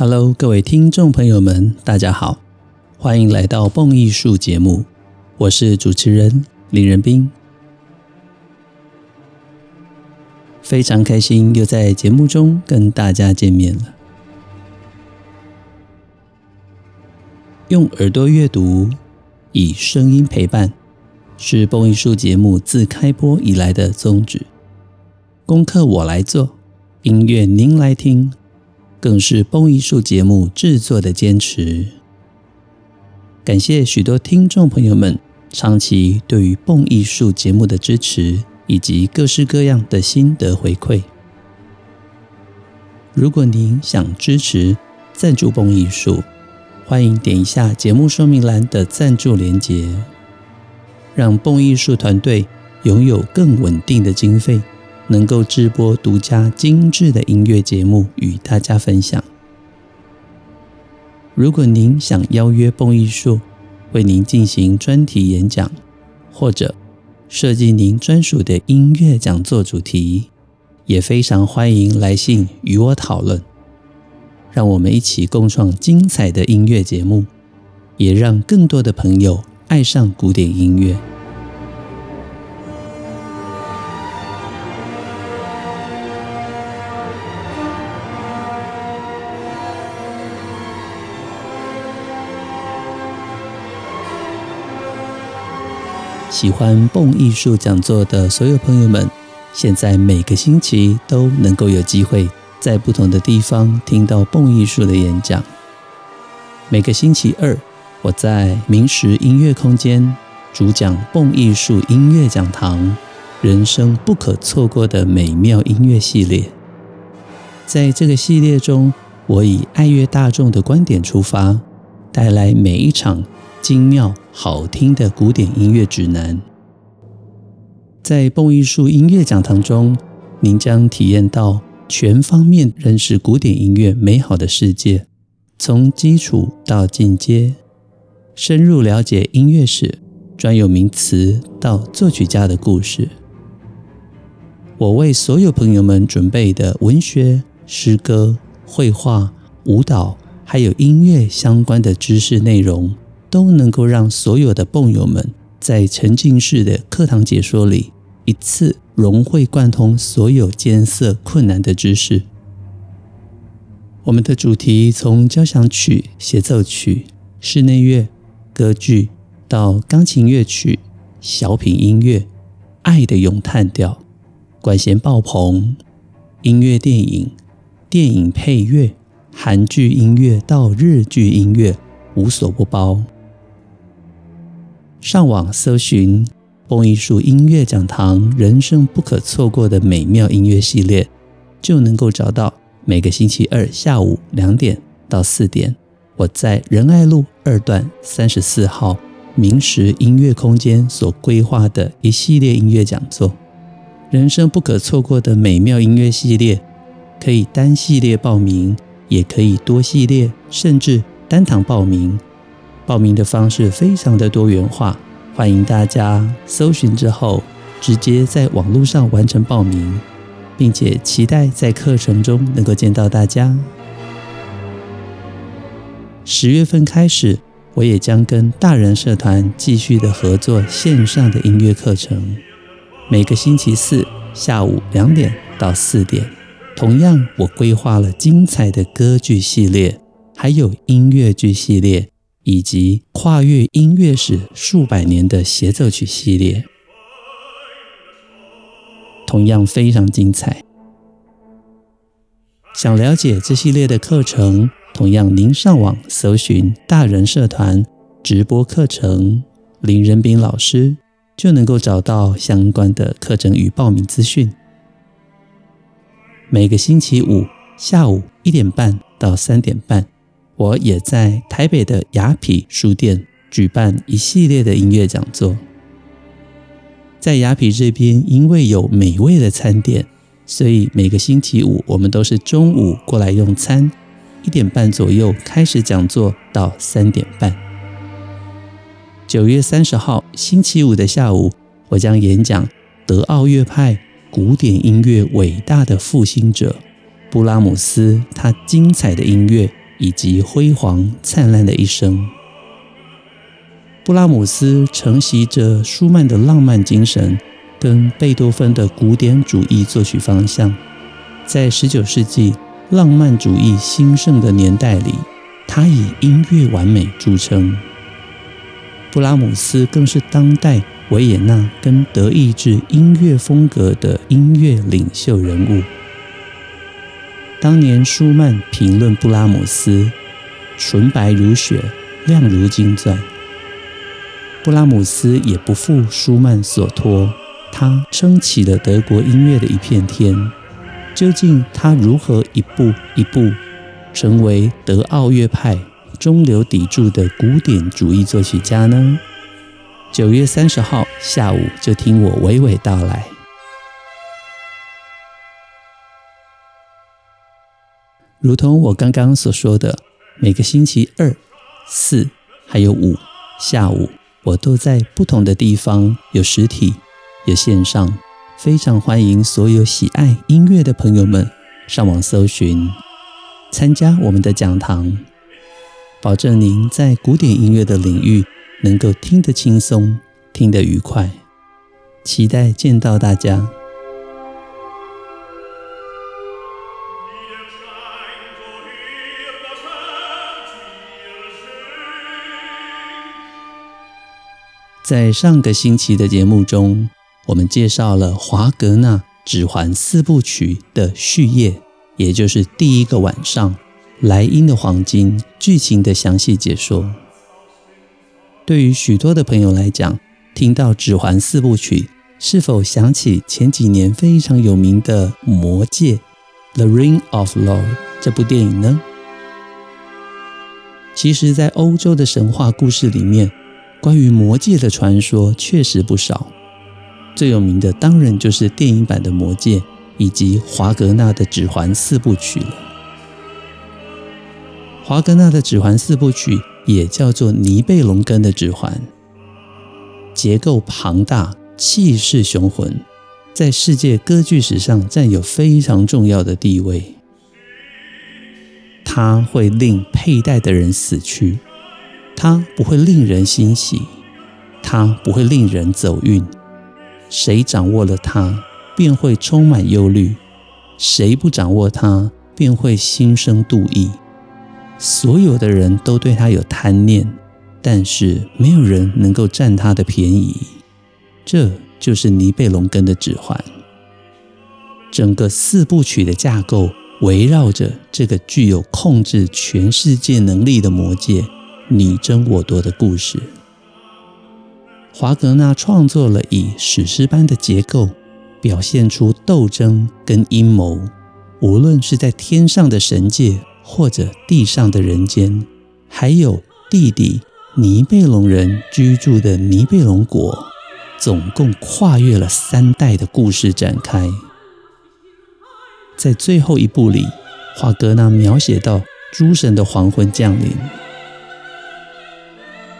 Hello，各位听众朋友们，大家好，欢迎来到蹦艺术节目，我是主持人林仁斌，非常开心又在节目中跟大家见面了。用耳朵阅读，以声音陪伴，是蹦艺术节目自开播以来的宗旨。功课我来做，音乐您来听。更是蹦艺术节目制作的坚持。感谢许多听众朋友们长期对于蹦艺术节目的支持，以及各式各样的心得回馈。如果您想支持赞助蹦艺术，欢迎点一下节目说明栏的赞助连结，让蹦艺术团队拥有更稳定的经费。能够制播独家精致的音乐节目与大家分享。如果您想邀约蹦艺术为您进行专题演讲，或者设计您专属的音乐讲座主题，也非常欢迎来信与我讨论。让我们一起共创精彩的音乐节目，也让更多的朋友爱上古典音乐。喜欢蹦艺术讲座的所有朋友们，现在每个星期都能够有机会在不同的地方听到蹦艺术的演讲。每个星期二，我在明石音乐空间主讲蹦艺术音乐讲堂，人生不可错过的美妙音乐系列。在这个系列中，我以爱乐大众的观点出发，带来每一场。精妙好听的古典音乐指南，在蹦艺术音乐讲堂中，您将体验到全方面认识古典音乐美好的世界，从基础到进阶，深入了解音乐史、专有名词到作曲家的故事。我为所有朋友们准备的文学、诗歌、绘画、舞蹈，还有音乐相关的知识内容。都能够让所有的蹦友们在沉浸式的课堂解说里，一次融会贯通所有艰涩困难的知识。我们的主题从交响曲、协奏曲、室内乐、歌剧到钢琴乐曲、小品音乐、爱的咏叹调、管弦爆棚、音乐电影、电影配乐、韩剧音乐到日剧音乐，无所不包。上网搜寻“蹦艺术音乐讲堂”，人生不可错过的美妙音乐系列，就能够找到每个星期二下午两点到四点，我在仁爱路二段三十四号明石音乐空间所规划的一系列音乐讲座。人生不可错过的美妙音乐系列，可以单系列报名，也可以多系列，甚至单堂报名。报名的方式非常的多元化，欢迎大家搜寻之后直接在网络上完成报名，并且期待在课程中能够见到大家。十月份开始，我也将跟大人社团继续的合作线上的音乐课程，每个星期四下午两点到四点，同样我规划了精彩的歌剧系列，还有音乐剧系列。以及跨越音乐史数百年的协奏曲系列，同样非常精彩。想了解这系列的课程，同样您上网搜寻大人社团直播课程林仁斌老师，就能够找到相关的课程与报名资讯。每个星期五下午一点半到三点半。我也在台北的雅痞书店举办一系列的音乐讲座。在雅痞这边，因为有美味的餐点，所以每个星期五我们都是中午过来用餐，一点半左右开始讲座到三点半。九月三十号星期五的下午，我将演讲德奥乐派古典音乐伟大的复兴者布拉姆斯，他精彩的音乐。以及辉煌灿烂的一生。布拉姆斯承袭着舒曼的浪漫精神跟贝多芬的古典主义作曲方向，在十九世纪浪漫主义兴盛的年代里，他以音乐完美著称。布拉姆斯更是当代维也纳跟德意志音乐风格的音乐领袖人物。当年舒曼评论布拉姆斯：“纯白如雪，亮如金钻。”布拉姆斯也不负舒曼所托，他撑起了德国音乐的一片天。究竟他如何一步一步成为德奥乐派中流砥柱的古典主义作曲家呢？九月三十号下午，就听我娓娓道来。如同我刚刚所说的，每个星期二、四还有五下午。我都在不同的地方，有实体，有线上，非常欢迎所有喜爱音乐的朋友们上网搜寻，参加我们的讲堂，保证您在古典音乐的领域能够听得轻松，听得愉快，期待见到大家。在上个星期的节目中，我们介绍了华格纳《指环四部曲》的序页，也就是第一个晚上《莱茵的黄金》剧情的详细解说。对于许多的朋友来讲，听到《指环四部曲》，是否想起前几年非常有名的《魔戒》（The Ring of Love） 这部电影呢？其实，在欧洲的神话故事里面，关于魔戒的传说确实不少，最有名的当然就是电影版的魔戒以及华格纳的指环四部曲了。华格纳的指环四部曲也叫做尼贝龙根的指环，结构庞大，气势雄浑，在世界歌剧史上占有非常重要的地位。它会令佩戴的人死去。它不会令人欣喜，它不会令人走运。谁掌握了它，便会充满忧虑；谁不掌握它，便会心生妒意。所有的人都对它有贪念，但是没有人能够占它的便宜。这就是尼贝龙根的指环。整个四部曲的架构围绕着这个具有控制全世界能力的魔戒。你争我夺的故事，华格纳创作了以史诗般的结构，表现出斗争跟阴谋。无论是在天上的神界，或者地上的人间，还有地底尼贝龙人居住的尼贝龙国，总共跨越了三代的故事展开。在最后一部里，华格纳描写到诸神的黄昏降临。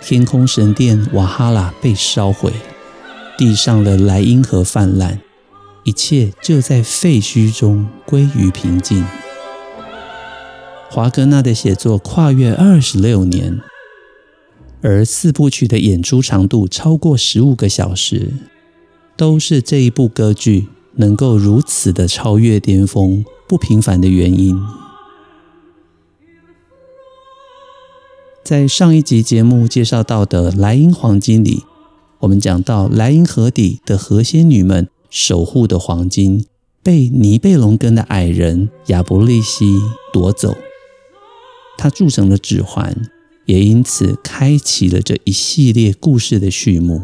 天空神殿瓦哈拉被烧毁，地上的莱茵河泛滥，一切就在废墟中归于平静。华格纳的写作跨越二十六年，而四部曲的演出长度超过十五个小时，都是这一部歌剧能够如此的超越巅峰、不平凡的原因。在上一集节目介绍到的《莱茵黄金》里，我们讲到莱茵河底的河仙女们守护的黄金被尼贝龙根的矮人亚伯利西夺走，他铸成了指环，也因此开启了这一系列故事的序幕。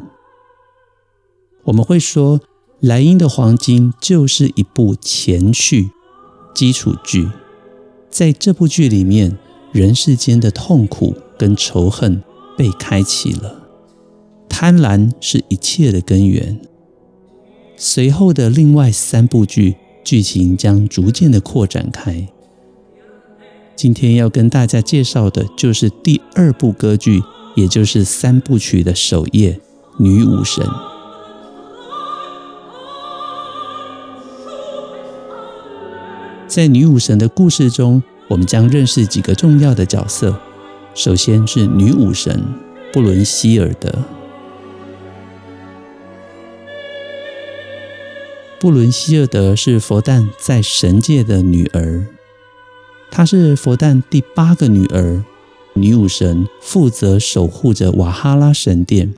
我们会说，《莱茵的黄金》就是一部前序基础剧，在这部剧里面，人世间的痛苦。跟仇恨被开启了，贪婪是一切的根源。随后的另外三部剧剧情将逐渐的扩展开。今天要跟大家介绍的就是第二部歌剧，也就是三部曲的首页《女武神》。在《女武神》的故事中，我们将认识几个重要的角色。首先是女武神布伦希尔德。布伦希尔德是佛诞在神界的女儿，她是佛诞第八个女儿。女武神负责守护着瓦哈拉神殿，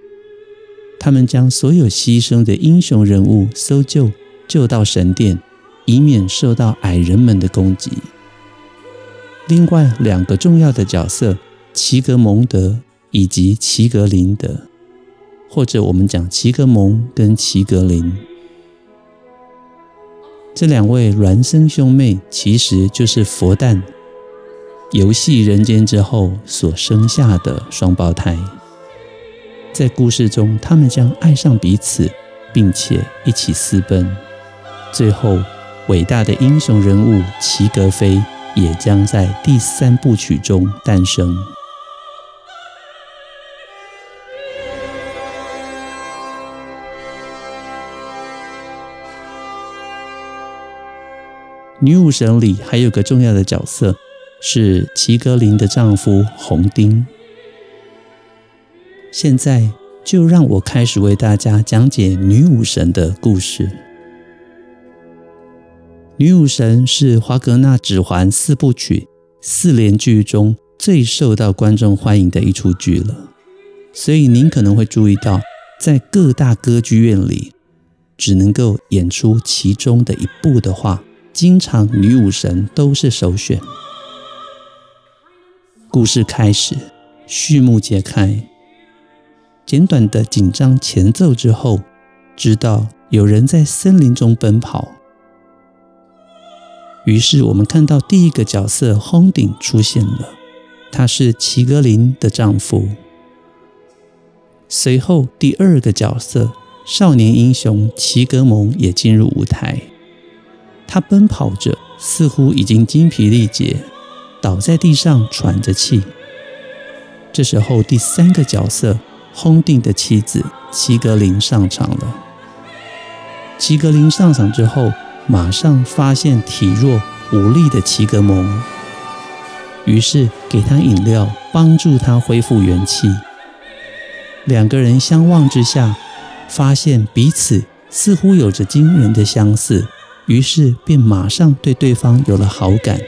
他们将所有牺牲的英雄人物搜救救到神殿，以免受到矮人们的攻击。另外两个重要的角色。齐格蒙德以及齐格林德，或者我们讲齐格蒙跟齐格林，这两位孪生兄妹其实就是佛诞游戏人间之后所生下的双胞胎。在故事中，他们将爱上彼此，并且一起私奔。最后，伟大的英雄人物齐格飞也将在第三部曲中诞生。女武神里还有个重要的角色，是齐格林的丈夫红丁。现在就让我开始为大家讲解女武神的故事。女武神是华格纳《指环》四部曲四连剧中最受到观众欢迎的一出剧了，所以您可能会注意到，在各大歌剧院里，只能够演出其中的一部的话。经常女武神都是首选。故事开始，序幕揭开，简短的紧张前奏之后，知道有人在森林中奔跑。于是我们看到第一个角色轰顶出现了，他是齐格林的丈夫。随后第二个角色少年英雄齐格蒙也进入舞台。他奔跑着，似乎已经精疲力竭，倒在地上喘着气。这时候，第三个角色轰定的妻子齐格林上场了。齐格林上场之后，马上发现体弱无力的齐格蒙，于是给他饮料，帮助他恢复元气。两个人相望之下，发现彼此似乎有着惊人的相似。于是便马上对对方有了好感，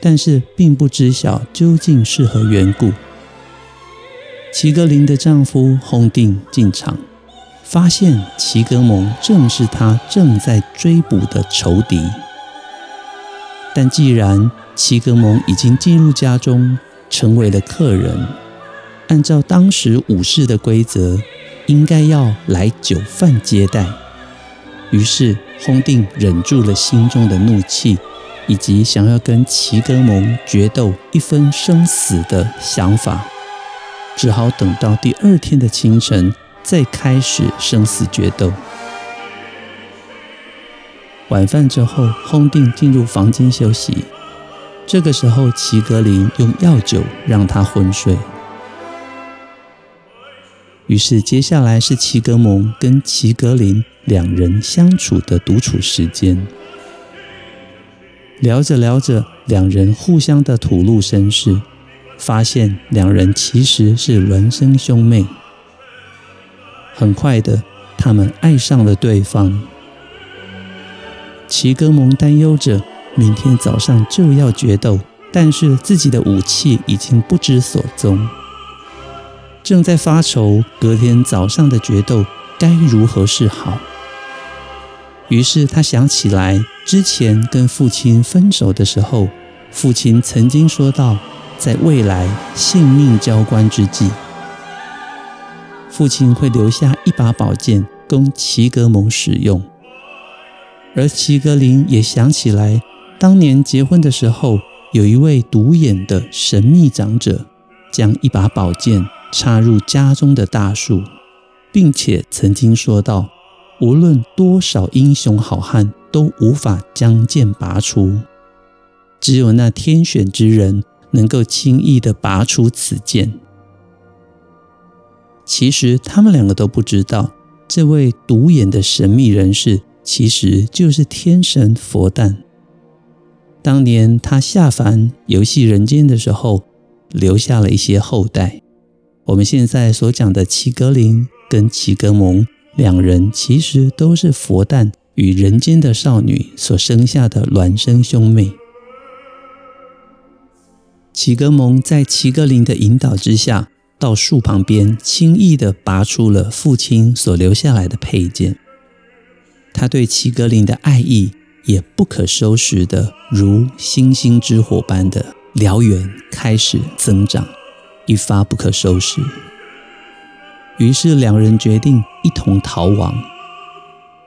但是并不知晓究竟是何缘故。齐格林的丈夫轰定进场，发现齐格蒙正是他正在追捕的仇敌。但既然齐格蒙已经进入家中，成为了客人，按照当时武士的规则，应该要来酒饭接待。于是，轰定忍住了心中的怒气，以及想要跟齐格蒙决斗一分生死的想法，只好等到第二天的清晨再开始生死决斗。晚饭之后，轰定进入房间休息。这个时候，齐格林用药酒让他昏睡。于是，接下来是齐格蒙跟齐格林。两人相处的独处时间，聊着聊着，两人互相的吐露身世，发现两人其实是孪生兄妹。很快的，他们爱上了对方。齐格蒙担忧着明天早上就要决斗，但是自己的武器已经不知所踪，正在发愁隔天早上的决斗该如何是好。于是他想起来，之前跟父亲分手的时候，父亲曾经说到，在未来性命交关之际，父亲会留下一把宝剑供齐格蒙使用。而齐格林也想起来，当年结婚的时候，有一位独眼的神秘长者，将一把宝剑插入家中的大树，并且曾经说道。无论多少英雄好汉都无法将剑拔出，只有那天选之人能够轻易地拔出此剑。其实他们两个都不知道，这位独眼的神秘人士其实就是天神佛诞。当年他下凡游戏人间的时候，留下了一些后代。我们现在所讲的齐格林跟齐格蒙两人，其实都是佛诞与人间的少女所生下的孪生兄妹。齐格蒙在齐格林的引导之下，到树旁边轻易地拔出了父亲所留下来的佩剑。他对齐格林的爱意也不可收拾的，如星星之火般的燎原开始增长，一发不可收拾。于是两人决定一同逃亡。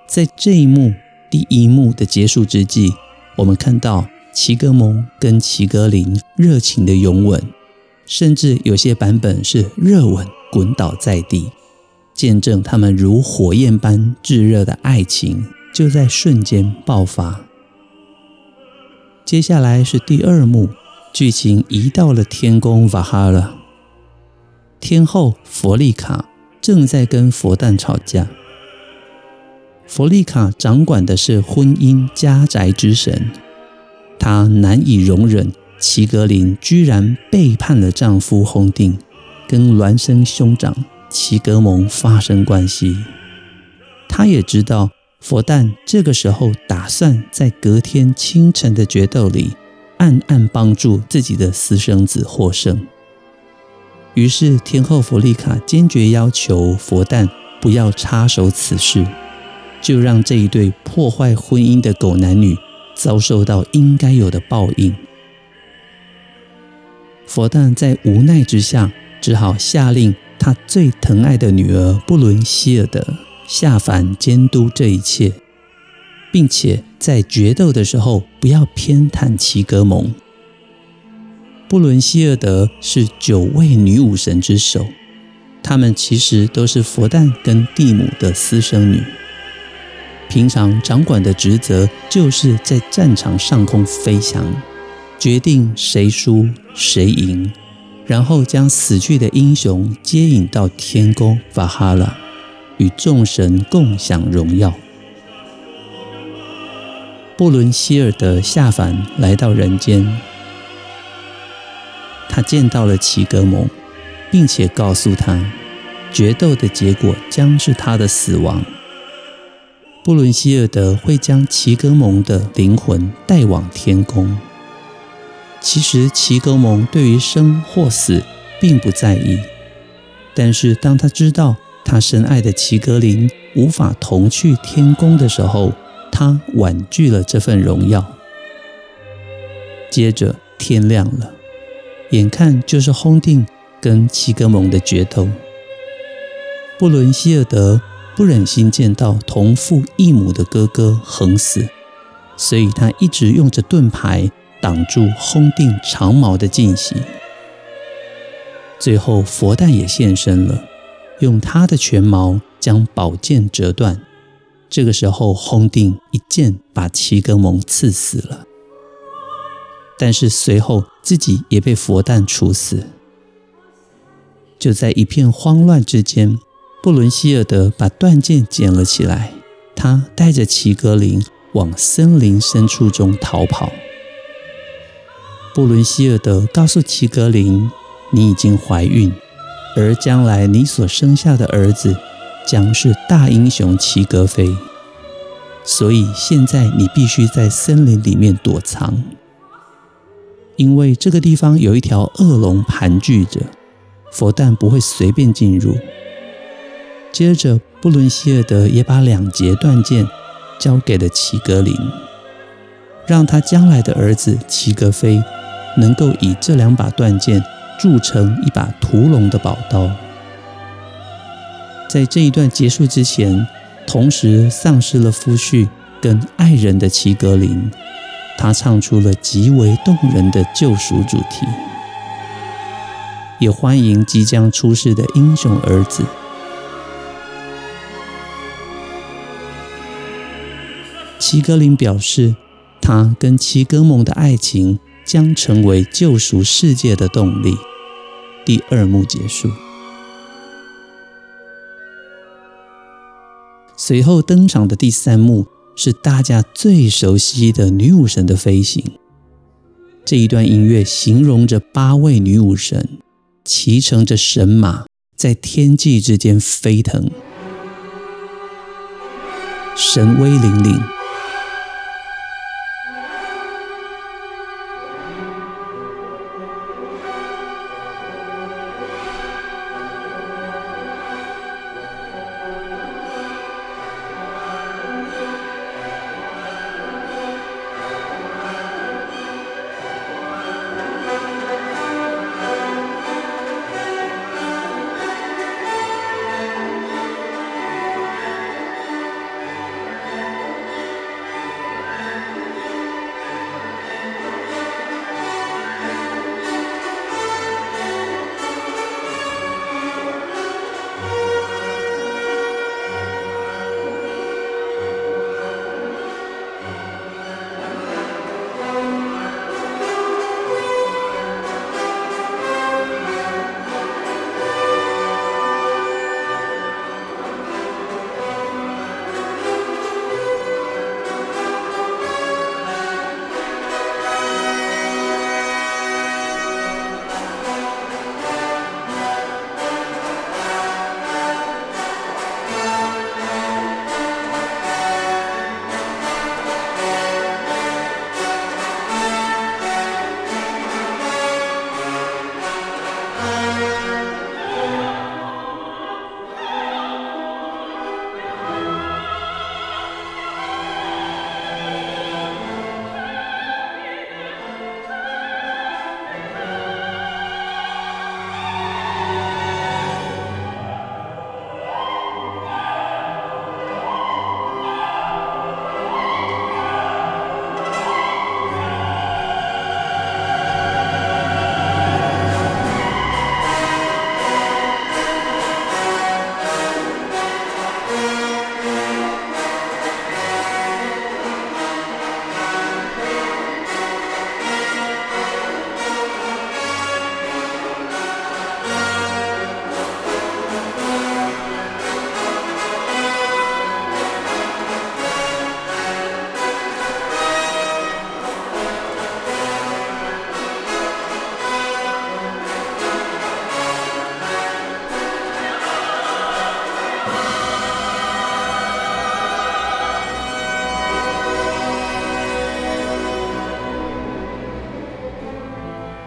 在这一幕第一幕的结束之际，我们看到。齐格蒙跟齐格林热情的拥吻，甚至有些版本是热吻滚倒在地，见证他们如火焰般炙热的爱情就在瞬间爆发。接下来是第二幕，剧情移到了天宫瓦哈拉，天后弗利卡正在跟佛诞吵架。弗利卡掌管的是婚姻家宅之神。她难以容忍齐格林居然背叛了丈夫轰定，跟孪生兄长齐格蒙发生关系。她也知道佛诞这个时候打算在隔天清晨的决斗里暗暗帮助自己的私生子获胜。于是天后弗利卡坚决要求佛诞不要插手此事，就让这一对破坏婚姻的狗男女。遭受到应该有的报应，佛诞在无奈之下，只好下令他最疼爱的女儿布伦希尔德下凡监督这一切，并且在决斗的时候不要偏袒齐格蒙。布伦希尔德是九位女武神之首，她们其实都是佛诞跟蒂姆的私生女。平常掌管的职责就是在战场上空飞翔，决定谁输谁赢，然后将死去的英雄接引到天宫法哈拉，与众神共享荣耀。布伦希尔德下凡来到人间，他见到了齐格蒙，并且告诉他，决斗的结果将是他的死亡。布伦希尔德会将齐格蒙的灵魂带往天宫。其实齐格蒙对于生或死并不在意，但是当他知道他深爱的齐格林无法同去天宫的时候，他婉拒了这份荣耀。接着天亮了，眼看就是轰定跟齐格蒙的决斗，布伦希尔德。不忍心见到同父异母的哥哥横死，所以他一直用着盾牌挡住轰定长矛的进袭。最后，佛诞也现身了，用他的拳矛将宝剑折断。这个时候，轰定一剑把齐格蒙刺死了，但是随后自己也被佛诞处死。就在一片慌乱之间。布伦希尔德把断剑捡了起来，他带着齐格林往森林深处中逃跑。布伦希尔德告诉齐格林：“你已经怀孕，而将来你所生下的儿子将是大英雄齐格飞，所以现在你必须在森林里面躲藏，因为这个地方有一条恶龙盘踞着，佛诞不会随便进入。”接着，布伦希尔德也把两节断剑交给了齐格林，让他将来的儿子齐格飞能够以这两把断剑铸成一把屠龙的宝刀。在这一段结束之前，同时丧失了夫婿跟爱人的齐格林，他唱出了极为动人的救赎主题，也欢迎即将出世的英雄儿子。齐格林表示，他跟齐格蒙的爱情将成为救赎世界的动力。第二幕结束，随后登场的第三幕是大家最熟悉的女武神的飞行。这一段音乐形容着八位女武神骑乘着神马在天际之间飞腾，神威凛凛。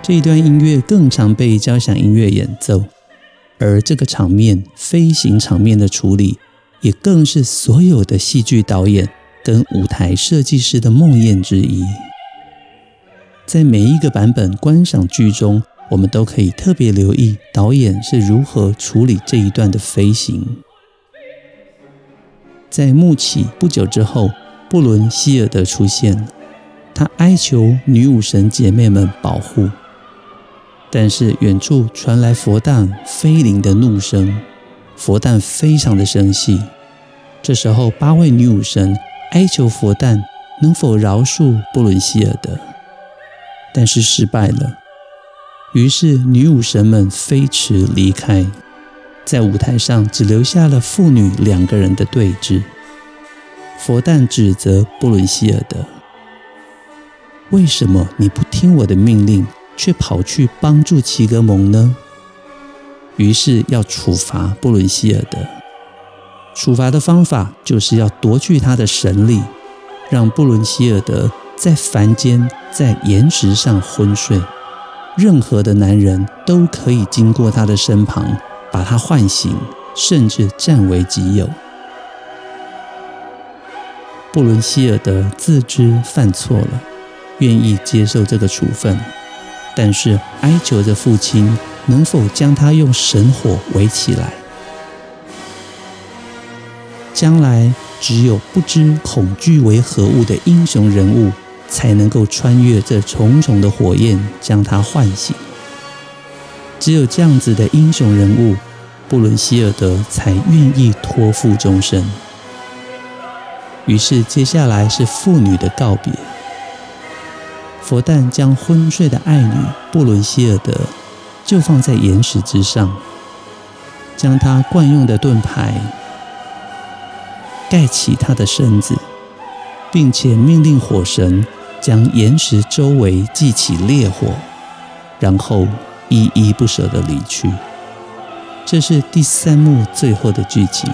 这一段音乐更常被交响音乐演奏，而这个场面飞行场面的处理，也更是所有的戏剧导演跟舞台设计师的梦魇之一。在每一个版本观赏剧中，我们都可以特别留意导演是如何处理这一段的飞行。在幕起不久之后，布伦希尔德出现，他哀求女武神姐妹们保护。但是远处传来佛诞飞临的怒声，佛诞非常的生气。这时候，八位女武神哀求佛诞能否饶恕布伦希尔德，但是失败了。于是女武神们飞驰离开，在舞台上只留下了父女两个人的对峙。佛诞指责布伦希尔德：“为什么你不听我的命令？”却跑去帮助齐格蒙呢？于是要处罚布伦希尔德。处罚的方法就是要夺去他的神力，让布伦希尔德在凡间在岩石上昏睡。任何的男人都可以经过他的身旁，把他唤醒，甚至占为己有。布伦希尔德自知犯错了，愿意接受这个处分。但是哀求着父亲能否将他用神火围起来。将来只有不知恐惧为何物的英雄人物，才能够穿越这重重的火焰，将他唤醒。只有这样子的英雄人物，布伦希尔德才愿意托付终身。于是接下来是父女的告别。佛诞将昏睡的爱女布伦希尔德就放在岩石之上，将她惯用的盾牌盖起她的身子，并且命令火神将岩石周围祭起烈火，然后依依不舍地离去。这是第三幕最后的剧情。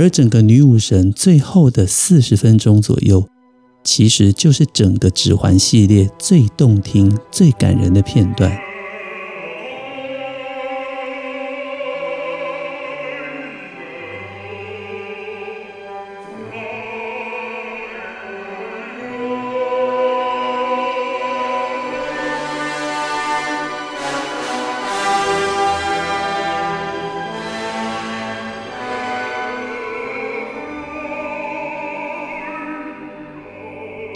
而整个女武神最后的四十分钟左右，其实就是整个指环系列最动听、最感人的片段。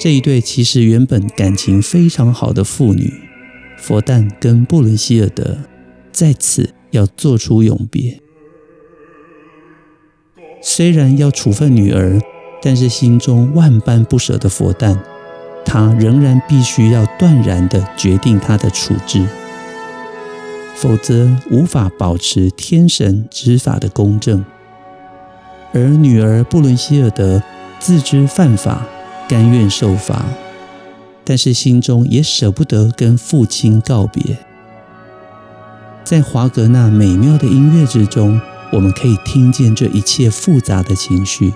这一对其实原本感情非常好的父女，佛诞跟布伦希尔德，在此要做出永别。虽然要处分女儿，但是心中万般不舍的佛诞，他仍然必须要断然的决定他的处置，否则无法保持天神执法的公正。而女儿布伦希尔德自知犯法。甘愿受罚，但是心中也舍不得跟父亲告别。在华格纳美妙的音乐之中，我们可以听见这一切复杂的情绪。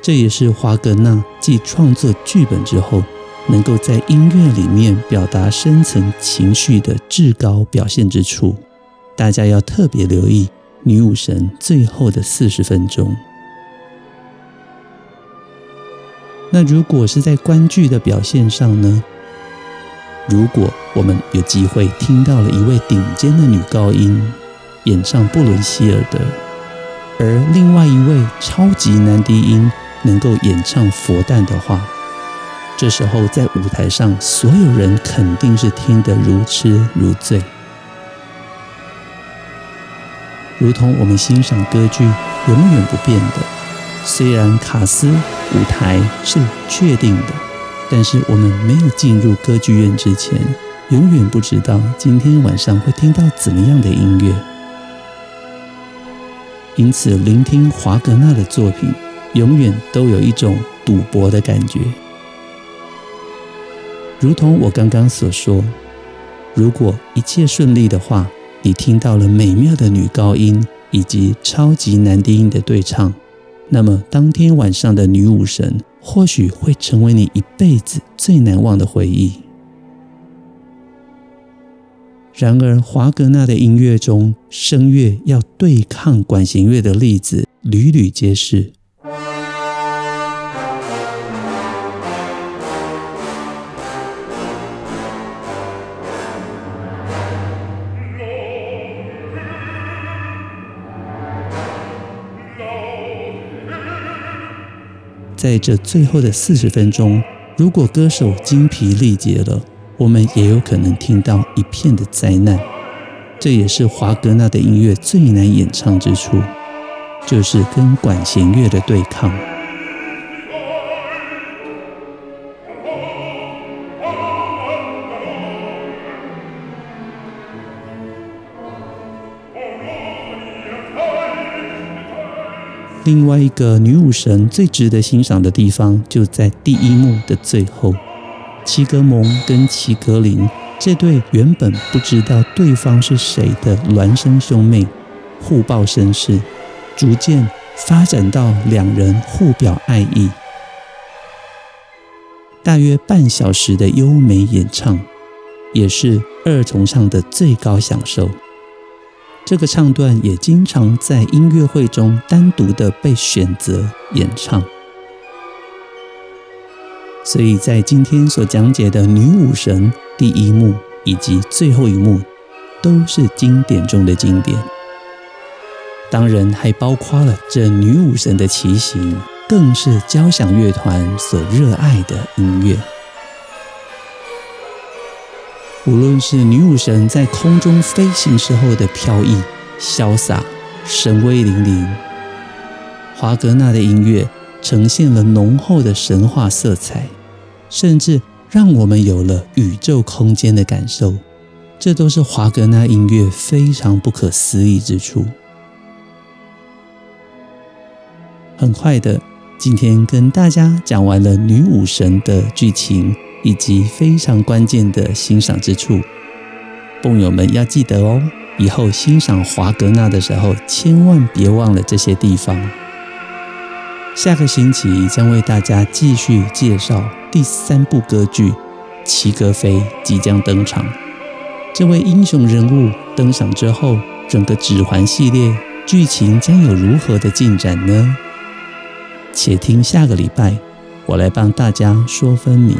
这也是华格纳继创作剧本之后，能够在音乐里面表达深层情绪的至高表现之处。大家要特别留意《女武神》最后的四十分钟。那如果是在观剧的表现上呢？如果我们有机会听到了一位顶尖的女高音演唱布伦希尔德，而另外一位超级男低音能够演唱佛诞的话，这时候在舞台上所有人肯定是听得如痴如醉，如同我们欣赏歌剧永远不变的。虽然卡斯舞台是确定的，但是我们没有进入歌剧院之前，永远不知道今天晚上会听到怎么样的音乐。因此，聆听华格纳的作品，永远都有一种赌博的感觉。如同我刚刚所说，如果一切顺利的话，你听到了美妙的女高音以及超级男低音的对唱。那么，当天晚上的女武神或许会成为你一辈子最难忘的回忆。然而，华格纳的音乐中，声乐要对抗管弦乐的例子屡屡皆是。在这最后的四十分钟，如果歌手精疲力竭了，我们也有可能听到一片的灾难。这也是华格纳的音乐最难演唱之处，就是跟管弦乐的对抗。另外一个女武神最值得欣赏的地方，就在第一幕的最后，齐格蒙跟齐格林这对原本不知道对方是谁的孪生兄妹，互报身世，逐渐发展到两人互表爱意。大约半小时的优美演唱，也是二重唱的最高享受。这个唱段也经常在音乐会中单独的被选择演唱，所以在今天所讲解的女武神第一幕以及最后一幕，都是经典中的经典。当然还包括了这女武神的骑行，更是交响乐团所热爱的音乐。无论是女武神在空中飞行时候的飘逸、潇洒、神威凛凛，华格纳的音乐呈现了浓厚的神话色彩，甚至让我们有了宇宙空间的感受。这都是华格纳音乐非常不可思议之处。很快的，今天跟大家讲完了女武神的剧情。以及非常关键的欣赏之处，蹦友们要记得哦，以后欣赏华格纳的时候，千万别忘了这些地方。下个星期将为大家继续介绍第三部歌剧《齐格飞》即将登场。这位英雄人物登场之后，整个指环系列剧情将有如何的进展呢？且听下个礼拜我来帮大家说分明。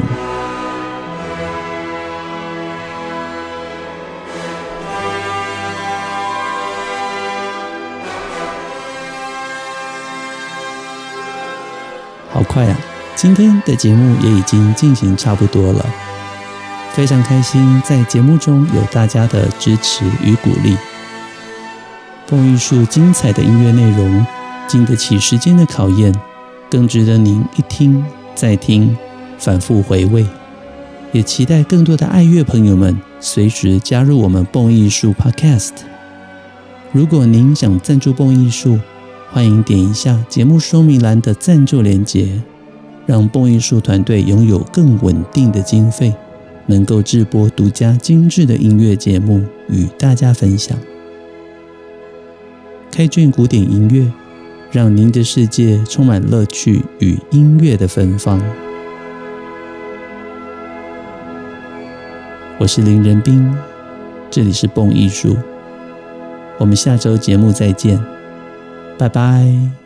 好快啊！今天的节目也已经进行差不多了，非常开心在节目中有大家的支持与鼓励。蹦艺术精彩的音乐内容，经得起时间的考验，更值得您一听再听，反复回味。也期待更多的爱乐朋友们随时加入我们蹦艺术 Podcast。如果您想赞助蹦艺术，欢迎点一下节目说明栏的赞助连结，让蹦艺术团队拥有更稳定的经费，能够制播独家精致的音乐节目与大家分享。开卷古典音乐，让您的世界充满乐趣与音乐的芬芳。我是林仁斌，这里是蹦艺术，我们下周节目再见。拜拜。